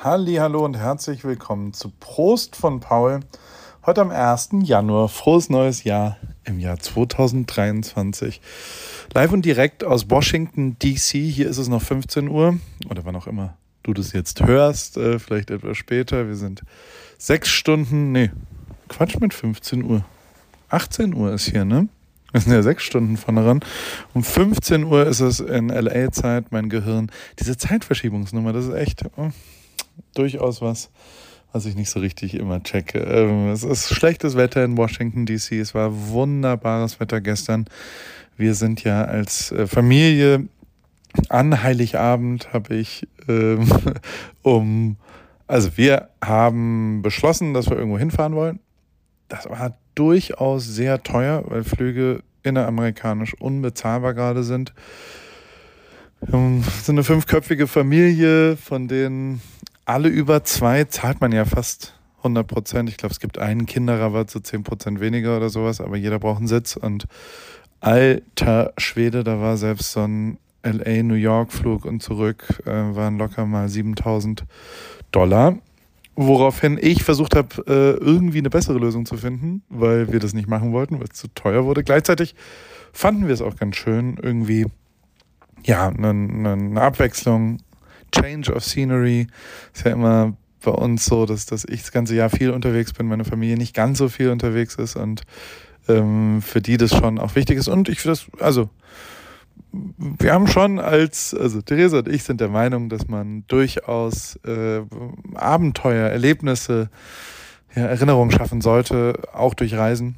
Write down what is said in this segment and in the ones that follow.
Hallo und herzlich willkommen zu Prost von Paul. Heute am 1. Januar, frohes neues Jahr im Jahr 2023. Live und direkt aus Washington, DC. Hier ist es noch 15 Uhr oder wann auch immer du das jetzt hörst, äh, vielleicht etwas später. Wir sind sechs Stunden, nee, Quatsch mit 15 Uhr. 18 Uhr ist hier, ne? Wir sind ja sechs Stunden von daran. Um 15 Uhr ist es in LA-Zeit, mein Gehirn. Diese Zeitverschiebungsnummer, das ist echt oh, durchaus was, was ich nicht so richtig immer checke. Ähm, es ist schlechtes Wetter in Washington, D.C. Es war wunderbares Wetter gestern. Wir sind ja als äh, Familie an Heiligabend habe ich ähm, um, also wir haben beschlossen, dass wir irgendwo hinfahren wollen. Das war durchaus sehr teuer, weil Flüge inneramerikanisch unbezahlbar gerade sind. Wir sind eine fünfköpfige Familie, von denen alle über zwei zahlt man ja fast 100 Prozent. Ich glaube, es gibt einen Kinderrabatt, so 10 Prozent weniger oder sowas, aber jeder braucht einen Sitz. Und alter Schwede, da war selbst so ein LA-New York-Flug und zurück, äh, waren locker mal 7000 Dollar. Woraufhin ich versucht habe, äh, irgendwie eine bessere Lösung zu finden, weil wir das nicht machen wollten, weil es zu teuer wurde. Gleichzeitig fanden wir es auch ganz schön, irgendwie, ja, eine, eine Abwechslung, Change of Scenery. Ist ja immer bei uns so, dass, dass ich das ganze Jahr viel unterwegs bin, meine Familie nicht ganz so viel unterwegs ist und ähm, für die das schon auch wichtig ist. Und ich finde das, also wir haben schon als, also Theresa und ich sind der Meinung, dass man durchaus äh, Abenteuer, Erlebnisse, ja, Erinnerungen schaffen sollte, auch durch Reisen.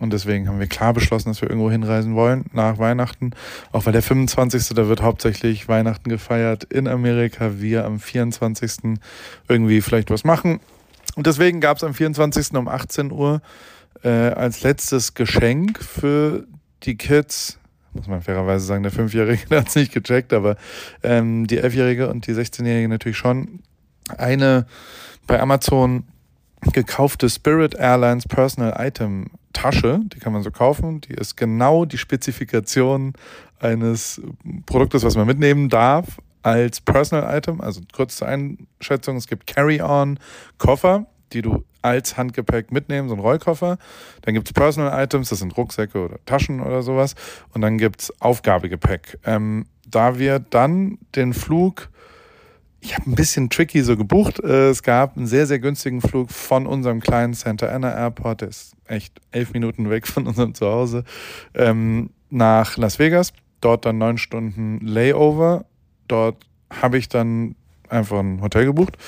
Und deswegen haben wir klar beschlossen, dass wir irgendwo hinreisen wollen nach Weihnachten. Auch weil der 25. da wird hauptsächlich Weihnachten gefeiert in Amerika. Wir am 24. irgendwie vielleicht was machen. Und deswegen gab es am 24. um 18 Uhr äh, als letztes Geschenk für die Kids muss man fairerweise sagen, der Fünfjährige hat es nicht gecheckt, aber ähm, die Elfjährige und die 16-Jährige natürlich schon. Eine bei Amazon gekaufte Spirit Airlines Personal Item Tasche, die kann man so kaufen, die ist genau die Spezifikation eines Produktes, was man mitnehmen darf als Personal Item, also kurz zur Einschätzung, es gibt Carry-on Koffer, die du als Handgepäck mitnehmen, so ein Rollkoffer. Dann gibt es Personal Items, das sind Rucksäcke oder Taschen oder sowas. Und dann gibt es Aufgabegepäck. Ähm, da wir dann den Flug, ich habe ein bisschen tricky so gebucht. Äh, es gab einen sehr, sehr günstigen Flug von unserem kleinen Santa Ana Airport, der ist echt elf Minuten weg von unserem Zuhause, ähm, nach Las Vegas. Dort dann neun Stunden Layover. Dort habe ich dann einfach ein Hotel gebucht,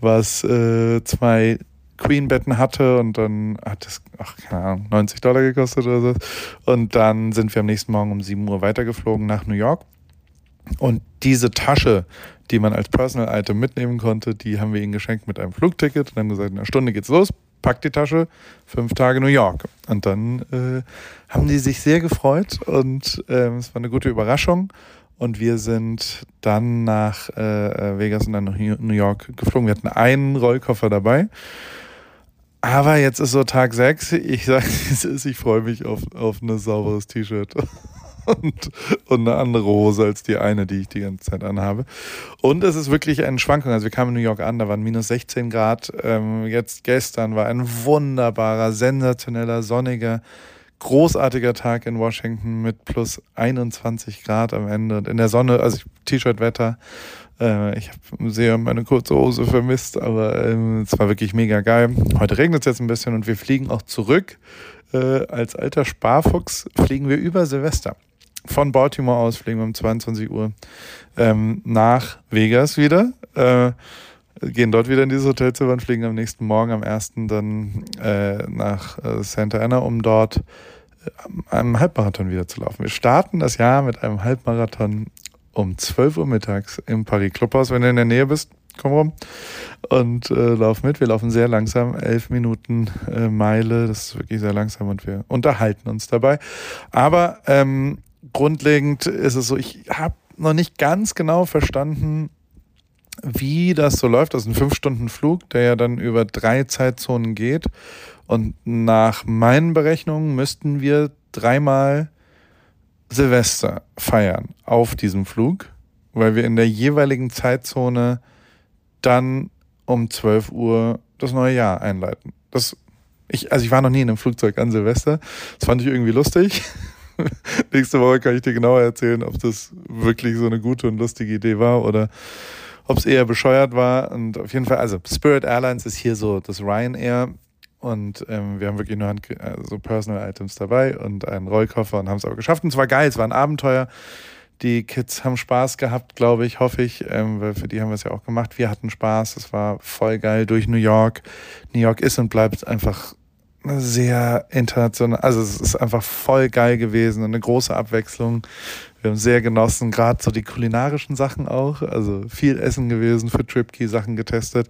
was äh, zwei Queen-Betten hatte und dann hat es, ach, keine Ahnung, 90 Dollar gekostet oder so. Und dann sind wir am nächsten Morgen um 7 Uhr weitergeflogen nach New York. Und diese Tasche, die man als Personal Item mitnehmen konnte, die haben wir ihnen geschenkt mit einem Flugticket und haben gesagt, in einer Stunde geht's los, packt die Tasche, fünf Tage New York. Und dann äh, haben die sich sehr gefreut und äh, es war eine gute Überraschung. Und wir sind dann nach äh, Vegas und dann nach New York geflogen. Wir hatten einen Rollkoffer dabei aber jetzt ist so Tag 6. Ich sage, ich freue mich auf, auf ein sauberes T-Shirt und, und eine andere Hose als die eine, die ich die ganze Zeit anhabe. Und es ist wirklich eine Schwankung. Also wir kamen in New York an, da waren minus 16 Grad. Ähm, jetzt gestern war ein wunderbarer, sensationeller, sonniger, großartiger Tag in Washington mit plus 21 Grad am Ende. Und in der Sonne, also T-Shirt-Wetter äh, ich habe sehr meine kurze Hose vermisst, aber ähm, es war wirklich mega geil. Heute regnet es jetzt ein bisschen und wir fliegen auch zurück. Äh, als alter Sparfuchs fliegen wir über Silvester. Von Baltimore aus fliegen wir um 22 Uhr ähm, nach Vegas wieder. Äh, gehen dort wieder in dieses Hotelzimmer und fliegen am nächsten Morgen, am 1. dann äh, nach äh, Santa Ana, um dort äh, einem Halbmarathon wieder zu laufen. Wir starten das Jahr mit einem Halbmarathon um 12 Uhr mittags im Paris Clubhaus, wenn du in der Nähe bist. Komm rum und äh, lauf mit. Wir laufen sehr langsam, elf Minuten äh, Meile. Das ist wirklich sehr langsam und wir unterhalten uns dabei. Aber ähm, grundlegend ist es so, ich habe noch nicht ganz genau verstanden, wie das so läuft. Das ist ein fünf Stunden Flug, der ja dann über drei Zeitzonen geht. Und nach meinen Berechnungen müssten wir dreimal Silvester feiern auf diesem Flug, weil wir in der jeweiligen Zeitzone dann um 12 Uhr das neue Jahr einleiten. Das, ich, also ich war noch nie in einem Flugzeug an Silvester. Das fand ich irgendwie lustig. Nächste Woche kann ich dir genauer erzählen, ob das wirklich so eine gute und lustige Idee war oder ob es eher bescheuert war. Und auf jeden Fall, also Spirit Airlines ist hier so das Ryanair. Und ähm, wir haben wirklich nur Hand, also Personal Items dabei und einen Rollkoffer und haben es aber geschafft. Und es war geil, es war ein Abenteuer. Die Kids haben Spaß gehabt, glaube ich, hoffe ich, ähm, weil für die haben wir es ja auch gemacht. Wir hatten Spaß, es war voll geil durch New York. New York ist und bleibt einfach sehr international. Also es ist einfach voll geil gewesen und eine große Abwechslung. Wir haben sehr genossen, gerade so die kulinarischen Sachen auch. Also viel Essen gewesen, für Tripkey Sachen getestet.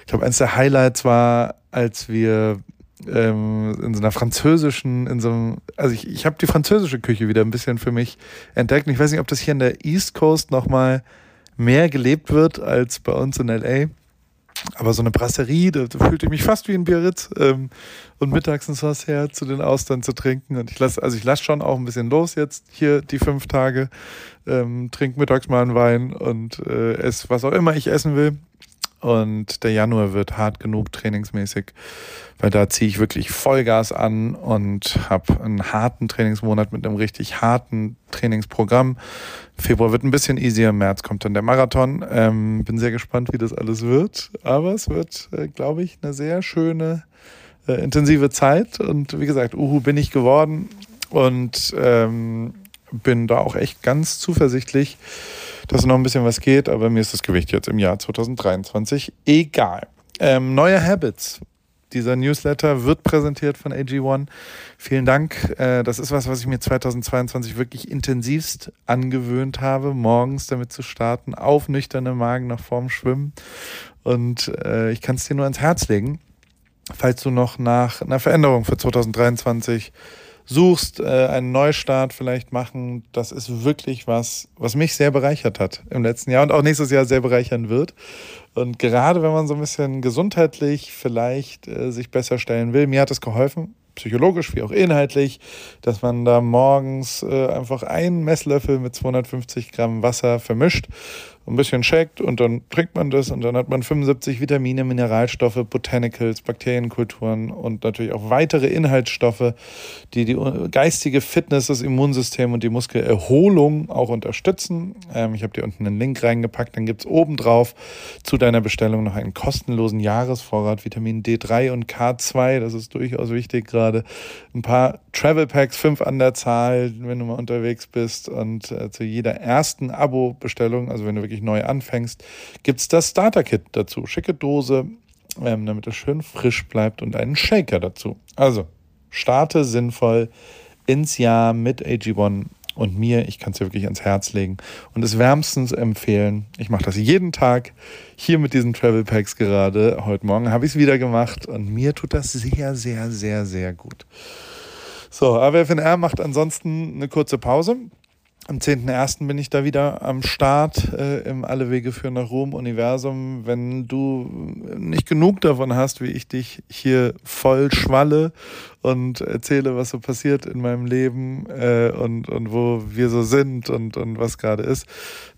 Ich glaube, eines der Highlights war, als wir ähm, in so einer französischen, in so einem, also ich, ich habe die französische Küche wieder ein bisschen für mich entdeckt. Und ich weiß nicht, ob das hier in der East Coast nochmal mehr gelebt wird als bei uns in LA. Aber so eine Brasserie, da, da fühlte ich mich fast wie ein Biarritz. Ähm, und mittags ins Haus her zu den Austern zu trinken. Und ich lasse, also ich lasse schon auch ein bisschen los jetzt hier die fünf Tage. Ähm, trink mittags mal einen Wein und äh, esse, was auch immer ich essen will. Und der Januar wird hart genug trainingsmäßig, weil da ziehe ich wirklich Vollgas an und habe einen harten Trainingsmonat mit einem richtig harten Trainingsprogramm. Februar wird ein bisschen easier, März kommt dann der Marathon. Ähm, bin sehr gespannt, wie das alles wird. Aber es wird, äh, glaube ich, eine sehr schöne, äh, intensive Zeit. Und wie gesagt, Uhu bin ich geworden und ähm, bin da auch echt ganz zuversichtlich dass noch ein bisschen was geht, aber mir ist das Gewicht jetzt im Jahr 2023 egal. Ähm, neue Habits. Dieser Newsletter wird präsentiert von AG1. Vielen Dank. Äh, das ist was, was ich mir 2022 wirklich intensivst angewöhnt habe, morgens damit zu starten, auf nüchterne Magen nach vorm Schwimmen. Und äh, ich kann es dir nur ans Herz legen, falls du noch nach einer Veränderung für 2023 suchst, äh, einen Neustart vielleicht machen, das ist wirklich was, was mich sehr bereichert hat im letzten Jahr und auch nächstes Jahr sehr bereichern wird. Und gerade wenn man so ein bisschen gesundheitlich vielleicht äh, sich besser stellen will, mir hat es geholfen, psychologisch wie auch inhaltlich, dass man da morgens äh, einfach einen Messlöffel mit 250 Gramm Wasser vermischt ein bisschen shakt und dann trinkt man das und dann hat man 75 Vitamine, Mineralstoffe, Botanicals, Bakterienkulturen und natürlich auch weitere Inhaltsstoffe, die die geistige Fitness, das Immunsystem und die Muskelerholung auch unterstützen. Ähm, ich habe dir unten einen Link reingepackt, dann gibt es obendrauf zu deiner Bestellung noch einen kostenlosen Jahresvorrat Vitamin D3 und K2, das ist durchaus wichtig gerade. Ein paar Travel Packs, fünf an der Zahl, wenn du mal unterwegs bist und äh, zu jeder ersten Abo-Bestellung, also wenn du wirklich neu anfängst, gibt es das Starter-Kit dazu. Schicke Dose, ähm, damit es schön frisch bleibt und einen Shaker dazu. Also, starte sinnvoll ins Jahr mit AG1 und mir. Ich kann es dir wirklich ans Herz legen und es wärmstens empfehlen. Ich mache das jeden Tag hier mit diesen Travel Packs gerade. Heute Morgen habe ich es wieder gemacht und mir tut das sehr, sehr, sehr, sehr gut. So, AWFNR macht ansonsten eine kurze Pause. Am 10.01. bin ich da wieder am Start äh, im Alle Wege führen nach Rom Universum. Wenn du nicht genug davon hast, wie ich dich hier voll schwalle und erzähle, was so passiert in meinem Leben äh, und, und wo wir so sind und, und was gerade ist,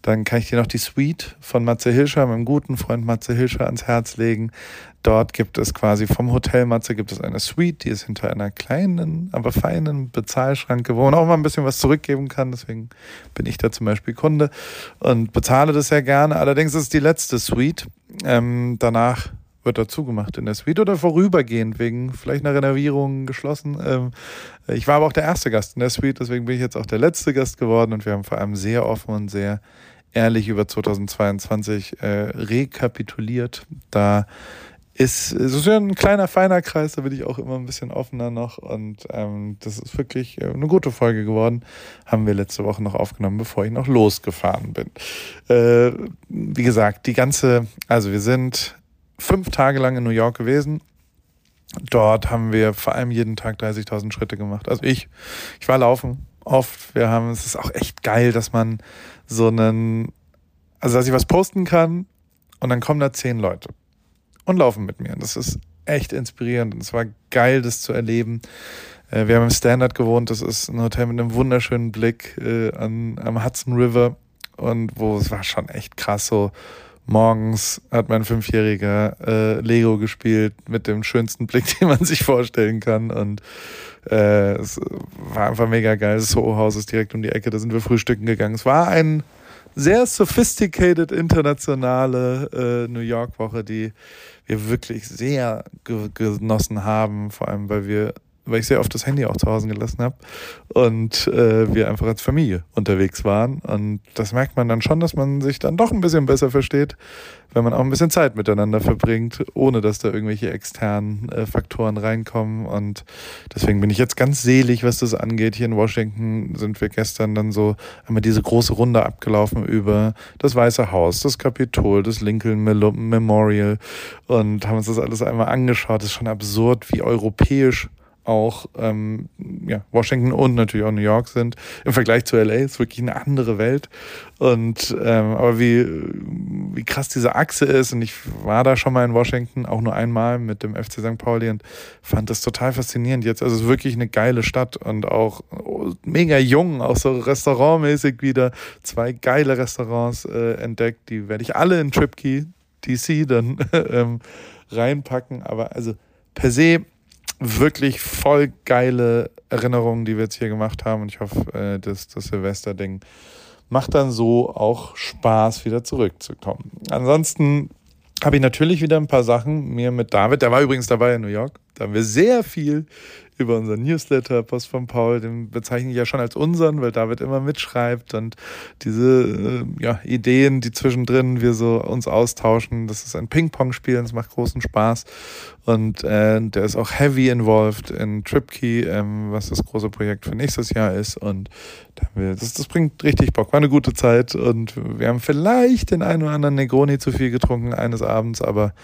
dann kann ich dir noch die Suite von Matze Hilscher, meinem guten Freund Matze Hilscher, ans Herz legen. Dort gibt es quasi vom Hotel Matze gibt es eine Suite, die ist hinter einer kleinen, aber feinen Bezahlschranke, wo man auch mal ein bisschen was zurückgeben kann. Deswegen bin ich da zum Beispiel Kunde und bezahle das sehr gerne. Allerdings ist die letzte Suite. Ähm, danach wird da zugemacht in der Suite oder vorübergehend wegen vielleicht einer Renovierung geschlossen. Ähm, ich war aber auch der erste Gast in der Suite, deswegen bin ich jetzt auch der letzte Gast geworden und wir haben vor allem sehr offen und sehr ehrlich über 2022 äh, rekapituliert. Da ist, es ist ja ein kleiner, feiner Kreis, da bin ich auch immer ein bisschen offener noch und ähm, das ist wirklich äh, eine gute Folge geworden. Haben wir letzte Woche noch aufgenommen, bevor ich noch losgefahren bin. Äh, wie gesagt, die ganze, also wir sind fünf Tage lang in New York gewesen. Dort haben wir vor allem jeden Tag 30.000 Schritte gemacht. Also ich, ich war laufen oft. Wir haben, es ist auch echt geil, dass man so einen, also dass ich was posten kann und dann kommen da zehn Leute und laufen mit mir. Das ist echt inspirierend und es war geil, das zu erleben. Äh, wir haben im Standard gewohnt, das ist ein Hotel mit einem wunderschönen Blick äh, an, am Hudson River und wo es war schon echt krass so Morgens hat mein Fünfjähriger äh, Lego gespielt mit dem schönsten Blick, den man sich vorstellen kann. Und äh, es war einfach mega geil. Das Soho-Haus ist direkt um die Ecke, da sind wir frühstücken gegangen. Es war ein sehr sophisticated internationale äh, New York-Woche, die wir wirklich sehr ge genossen haben, vor allem weil wir weil ich sehr oft das Handy auch zu Hause gelassen habe und äh, wir einfach als Familie unterwegs waren. Und das merkt man dann schon, dass man sich dann doch ein bisschen besser versteht, wenn man auch ein bisschen Zeit miteinander verbringt, ohne dass da irgendwelche externen äh, Faktoren reinkommen. Und deswegen bin ich jetzt ganz selig, was das angeht. Hier in Washington sind wir gestern dann so einmal diese große Runde abgelaufen über das Weiße Haus, das Kapitol, das Lincoln Memorial und haben uns das alles einmal angeschaut. Das ist schon absurd, wie europäisch auch ähm, ja, Washington und natürlich auch New York sind. Im Vergleich zu LA ist wirklich eine andere Welt. Und ähm, aber wie, wie krass diese Achse ist, und ich war da schon mal in Washington, auch nur einmal mit dem FC St. Pauli und fand das total faszinierend jetzt. Also es ist wirklich eine geile Stadt und auch mega jung, auch so restaurantmäßig wieder. Zwei geile Restaurants äh, entdeckt, die werde ich alle in TripKey DC dann ähm, reinpacken. Aber also per se wirklich voll geile Erinnerungen, die wir jetzt hier gemacht haben. Und ich hoffe, äh, dass das Silvester-Ding macht dann so auch Spaß, wieder zurückzukommen. Ansonsten habe ich natürlich wieder ein paar Sachen mir mit David, der war übrigens dabei in New York, da haben wir sehr viel über unseren Newsletter Post von Paul, den bezeichne ich ja schon als unseren, weil David immer mitschreibt und diese äh, ja, Ideen, die zwischendrin wir so uns austauschen, das ist ein Ping-Pong-Spiel, es macht großen Spaß. Und äh, der ist auch heavy involved in TripKey, ähm, was das große Projekt für nächstes Jahr ist. Und das, das bringt richtig Bock, war eine gute Zeit und wir haben vielleicht den einen oder anderen Negroni zu viel getrunken eines Abends, aber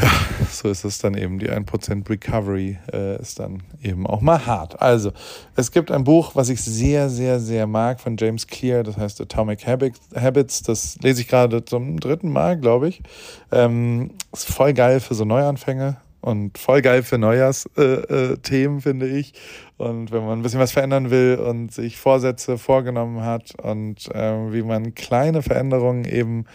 ja, so ist es dann eben. Die 1% Recovery äh, ist dann eben auch mal hart. Also, es gibt ein Buch, was ich sehr, sehr, sehr mag von James Clear, das heißt Atomic Habits. Das lese ich gerade zum dritten Mal, glaube ich. Ähm, ist voll geil für so Neuanfänge und voll geil für Neujahrsthemen, äh, äh, finde ich. Und wenn man ein bisschen was verändern will und sich Vorsätze vorgenommen hat und äh, wie man kleine Veränderungen eben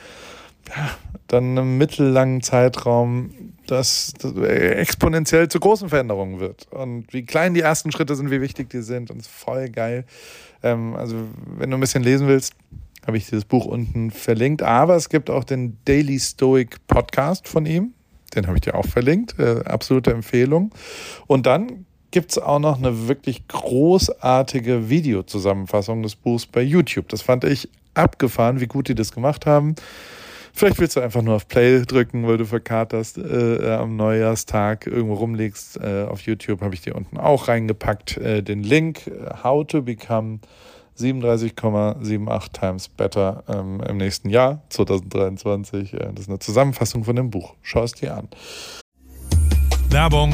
dann einem mittellangen Zeitraum das, das exponentiell zu großen Veränderungen wird. Und wie klein die ersten Schritte sind, wie wichtig die sind. Und voll geil. Ähm, also, wenn du ein bisschen lesen willst, habe ich dieses Buch unten verlinkt. Aber es gibt auch den Daily Stoic Podcast von ihm. Den habe ich dir auch verlinkt. Äh, absolute Empfehlung. Und dann gibt es auch noch eine wirklich großartige Videozusammenfassung des Buchs bei YouTube. Das fand ich abgefahren, wie gut die das gemacht haben. Vielleicht willst du einfach nur auf Play drücken, weil du verkaterst äh, am Neujahrstag irgendwo rumliegst. Äh, auf YouTube habe ich dir unten auch reingepackt äh, den Link äh, How to Become 37,78 times better ähm, im nächsten Jahr 2023. Äh, das ist eine Zusammenfassung von dem Buch. Schau es dir an. Werbung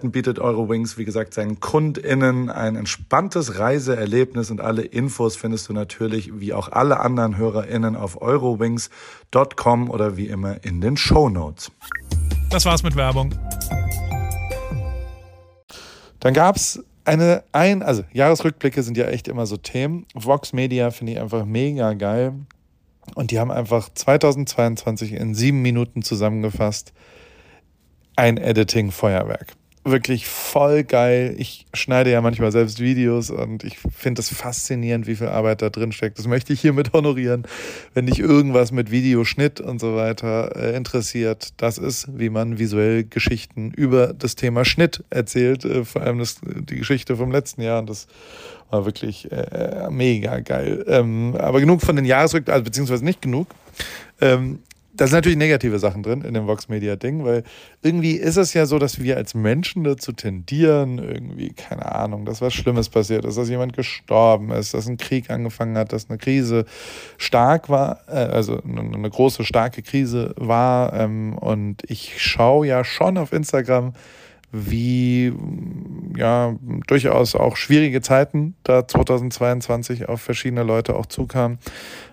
Experten bietet Eurowings, wie gesagt, seinen KundInnen ein entspanntes Reiseerlebnis und alle Infos findest du natürlich wie auch alle anderen HörerInnen auf eurowings.com oder wie immer in den Show Notes. Das war's mit Werbung. Dann gab's eine, ein, also Jahresrückblicke sind ja echt immer so Themen. Vox Media finde ich einfach mega geil. Und die haben einfach 2022 in sieben Minuten zusammengefasst ein Editing-Feuerwerk wirklich voll geil. Ich schneide ja manchmal selbst Videos und ich finde es faszinierend, wie viel Arbeit da drin steckt. Das möchte ich hiermit honorieren. Wenn dich irgendwas mit Videoschnitt und so weiter äh, interessiert, das ist, wie man visuell Geschichten über das Thema Schnitt erzählt. Äh, vor allem das, die Geschichte vom letzten Jahr und das war wirklich äh, mega geil. Ähm, aber genug von den Jahresrückblicken, also beziehungsweise nicht genug. Ähm, da sind natürlich negative Sachen drin in dem Vox Media Ding, weil irgendwie ist es ja so, dass wir als Menschen dazu tendieren, irgendwie, keine Ahnung, dass was Schlimmes passiert ist, dass jemand gestorben ist, dass ein Krieg angefangen hat, dass eine Krise stark war, äh, also eine große, starke Krise war. Ähm, und ich schaue ja schon auf Instagram, wie ja durchaus auch schwierige Zeiten da 2022 auf verschiedene Leute auch zukamen.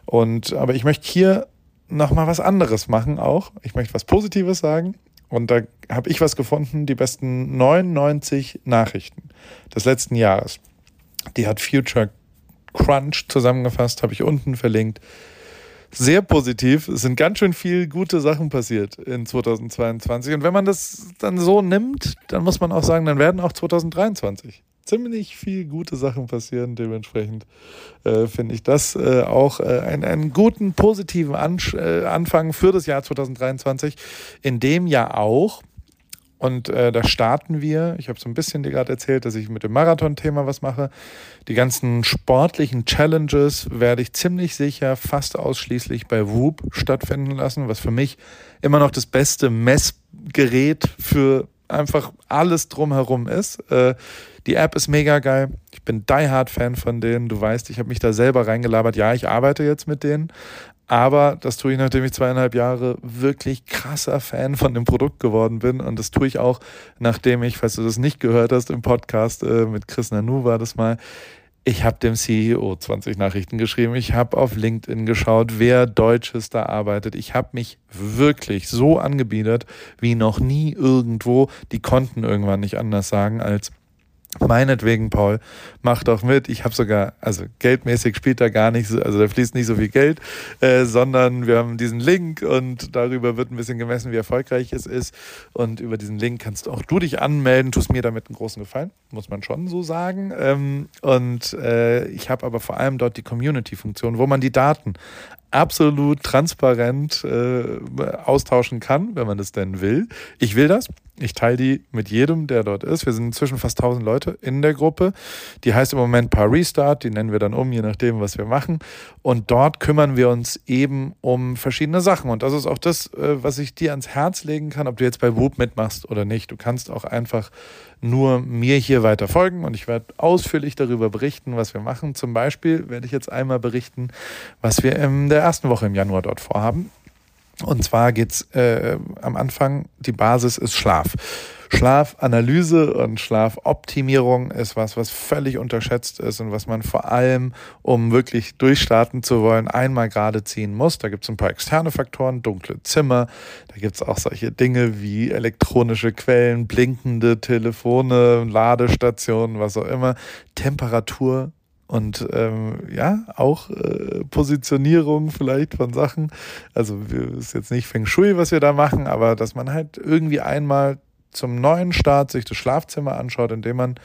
Und aber ich möchte hier nochmal was anderes machen auch. Ich möchte was Positives sagen. Und da habe ich was gefunden, die besten 99 Nachrichten des letzten Jahres. Die hat Future Crunch zusammengefasst, habe ich unten verlinkt. Sehr positiv. Es sind ganz schön viel gute Sachen passiert in 2022. Und wenn man das dann so nimmt, dann muss man auch sagen, dann werden auch 2023 ziemlich viel gute Sachen passieren. Dementsprechend äh, finde ich das äh, auch äh, einen, einen guten, positiven An äh, Anfang für das Jahr 2023, in dem ja auch und äh, da starten wir. Ich habe so ein bisschen dir gerade erzählt, dass ich mit dem Marathon-Thema was mache. Die ganzen sportlichen Challenges werde ich ziemlich sicher fast ausschließlich bei Whoop stattfinden lassen, was für mich immer noch das beste Messgerät für einfach alles drumherum ist. Äh, die App ist mega geil. Ich bin Die Hard Fan von denen. Du weißt, ich habe mich da selber reingelabert. Ja, ich arbeite jetzt mit denen. Aber das tue ich, nachdem ich zweieinhalb Jahre wirklich krasser Fan von dem Produkt geworden bin. Und das tue ich auch, nachdem ich, falls du das nicht gehört hast im Podcast, äh, mit Chris Nanu war das mal, ich habe dem CEO 20 Nachrichten geschrieben. Ich habe auf LinkedIn geschaut, wer Deutsches da arbeitet. Ich habe mich wirklich so angebiedert wie noch nie irgendwo. Die konnten irgendwann nicht anders sagen als Meinetwegen, Paul, mach doch mit. Ich habe sogar, also geldmäßig spielt da gar nicht, so, also da fließt nicht so viel Geld, äh, sondern wir haben diesen Link und darüber wird ein bisschen gemessen, wie erfolgreich es ist. Und über diesen Link kannst auch du dich anmelden, tust mir damit einen großen Gefallen, muss man schon so sagen. Ähm, und äh, ich habe aber vor allem dort die Community-Funktion, wo man die Daten absolut transparent äh, austauschen kann, wenn man das denn will. Ich will das. Ich teile die mit jedem, der dort ist. Wir sind inzwischen fast 1000 Leute in der Gruppe. Die heißt im Moment Paar Restart. Die nennen wir dann um, je nachdem, was wir machen. Und dort kümmern wir uns eben um verschiedene Sachen. Und das ist auch das, äh, was ich dir ans Herz legen kann, ob du jetzt bei Whoop mitmachst oder nicht. Du kannst auch einfach nur mir hier weiter folgen und ich werde ausführlich darüber berichten, was wir machen. Zum Beispiel werde ich jetzt einmal berichten, was wir in der ersten Woche im Januar dort vorhaben. Und zwar geht's äh, am Anfang, die Basis ist Schlaf. Schlafanalyse und Schlafoptimierung ist was, was völlig unterschätzt ist und was man vor allem, um wirklich durchstarten zu wollen, einmal gerade ziehen muss. Da gibt es ein paar externe Faktoren, dunkle Zimmer, da gibt es auch solche Dinge wie elektronische Quellen, blinkende Telefone, Ladestationen, was auch immer, Temperatur, und ähm, ja, auch äh, Positionierung vielleicht von Sachen. Also ist jetzt nicht Feng Shui, was wir da machen, aber dass man halt irgendwie einmal zum neuen Start sich das Schlafzimmer anschaut, indem man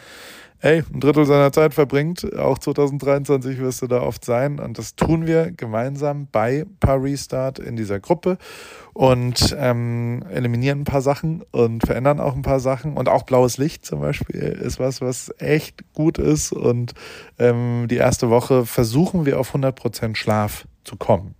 ey, ein Drittel seiner Zeit verbringt. Auch 2023 wirst du da oft sein. Und das tun wir gemeinsam bei Paris Start in dieser Gruppe und ähm, eliminieren ein paar Sachen und verändern auch ein paar Sachen. Und auch blaues Licht zum Beispiel ist was, was echt gut ist. Und ähm, die erste Woche versuchen wir auf 100% Schlaf zu kommen.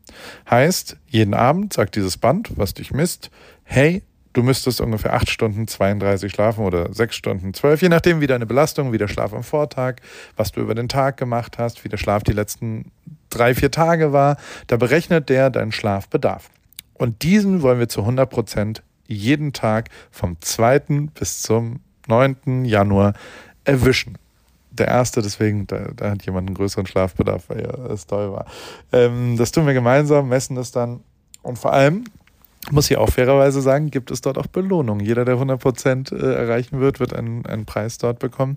Heißt, jeden Abend sagt dieses Band, was dich misst, hey, du müsstest ungefähr acht Stunden 32 schlafen oder sechs Stunden zwölf, je nachdem, wie deine Belastung, wie der Schlaf am Vortag, was du über den Tag gemacht hast, wie der Schlaf die letzten drei, vier Tage war. Da berechnet der deinen Schlafbedarf. Und diesen wollen wir zu 100 Prozent jeden Tag vom zweiten bis zum 9. Januar erwischen. Der erste, deswegen, da, da hat jemand einen größeren Schlafbedarf, weil es toll war. Ähm, das tun wir gemeinsam, messen es dann. Und vor allem, muss ich auch fairerweise sagen, gibt es dort auch Belohnungen. Jeder, der 100 Prozent äh, erreichen wird, wird einen, einen Preis dort bekommen.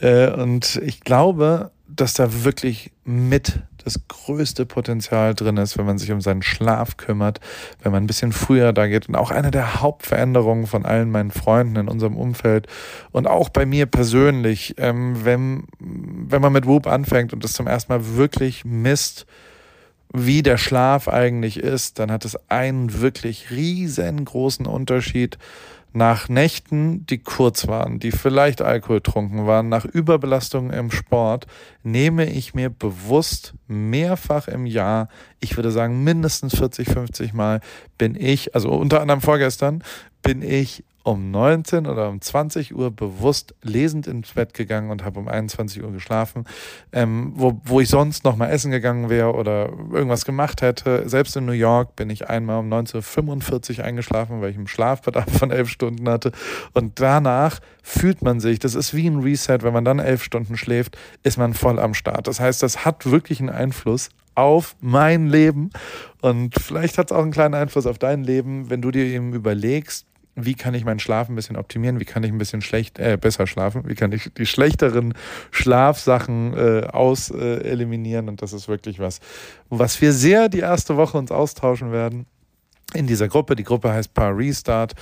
Äh, und ich glaube, dass da wirklich mit das größte Potenzial drin ist, wenn man sich um seinen Schlaf kümmert, wenn man ein bisschen früher da geht. Und auch eine der Hauptveränderungen von allen meinen Freunden in unserem Umfeld und auch bei mir persönlich, ähm, wenn, wenn man mit Whoop anfängt und das zum ersten Mal wirklich misst, wie der Schlaf eigentlich ist, dann hat es einen wirklich riesengroßen Unterschied nach Nächten, die kurz waren, die vielleicht alkoholtrunken waren, nach Überbelastung im Sport, nehme ich mir bewusst mehrfach im Jahr, ich würde sagen mindestens 40, 50 Mal, bin ich, also unter anderem vorgestern, bin ich um 19 oder um 20 Uhr bewusst lesend ins Bett gegangen und habe um 21 Uhr geschlafen, ähm, wo, wo ich sonst noch mal essen gegangen wäre oder irgendwas gemacht hätte. Selbst in New York bin ich einmal um 19.45 Uhr eingeschlafen, weil ich einen Schlafbedarf von elf Stunden hatte. Und danach fühlt man sich, das ist wie ein Reset, wenn man dann elf Stunden schläft, ist man voll am Start. Das heißt, das hat wirklich einen Einfluss auf mein Leben. Und vielleicht hat es auch einen kleinen Einfluss auf dein Leben, wenn du dir eben überlegst, wie kann ich meinen Schlaf ein bisschen optimieren, wie kann ich ein bisschen schlecht, äh, besser schlafen, wie kann ich die schlechteren Schlafsachen äh, aus äh, eliminieren und das ist wirklich was, was wir sehr die erste Woche uns austauschen werden in dieser Gruppe. Die Gruppe heißt Power Restart.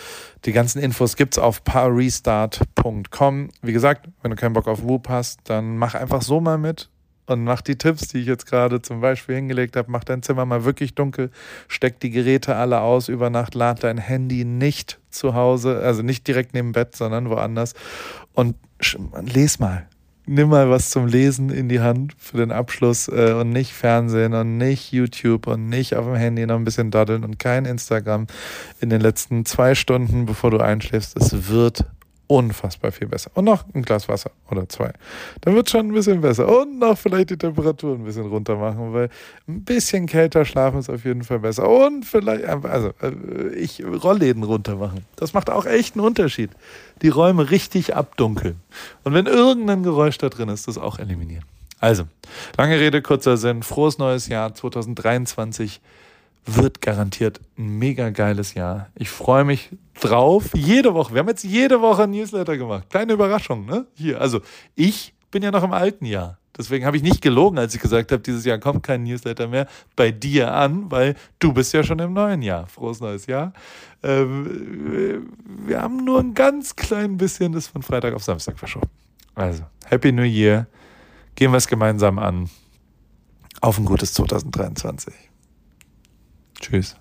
Die ganzen Infos gibt's auf powerrestart.com. Wie gesagt, wenn du keinen Bock auf Whoop hast, dann mach einfach so mal mit und mach die Tipps, die ich jetzt gerade zum Beispiel hingelegt habe. Mach dein Zimmer mal wirklich dunkel, steck die Geräte alle aus über Nacht, lad dein Handy nicht zu Hause, also nicht direkt neben Bett, sondern woanders und les mal. Nimm mal was zum Lesen in die Hand für den Abschluss äh, und nicht Fernsehen und nicht YouTube und nicht auf dem Handy noch ein bisschen daddeln und kein Instagram in den letzten zwei Stunden, bevor du einschläfst. Es wird unfassbar viel besser. Und noch ein Glas Wasser oder zwei. Dann wird schon ein bisschen besser. Und noch vielleicht die Temperatur ein bisschen runter machen, weil ein bisschen kälter schlafen ist auf jeden Fall besser. Und vielleicht, also äh, ich Rollläden runter machen. Das macht auch echt einen Unterschied. Die Räume richtig abdunkeln. Und wenn irgendein Geräusch da drin ist, das auch eliminieren. Also, lange Rede, kurzer Sinn. Frohes neues Jahr 2023 wird garantiert ein mega geiles Jahr. Ich freue mich drauf. Jede Woche. Wir haben jetzt jede Woche ein Newsletter gemacht. Kleine Überraschung, ne? Hier. Also, ich bin ja noch im alten Jahr. Deswegen habe ich nicht gelogen, als ich gesagt habe, dieses Jahr kommt kein Newsletter mehr bei dir an, weil du bist ja schon im neuen Jahr. Frohes neues Jahr. Ähm, wir haben nur ein ganz klein bisschen das von Freitag auf Samstag verschoben. Also, Happy New Year. Gehen wir es gemeinsam an. Auf ein gutes 2023. Tschüss.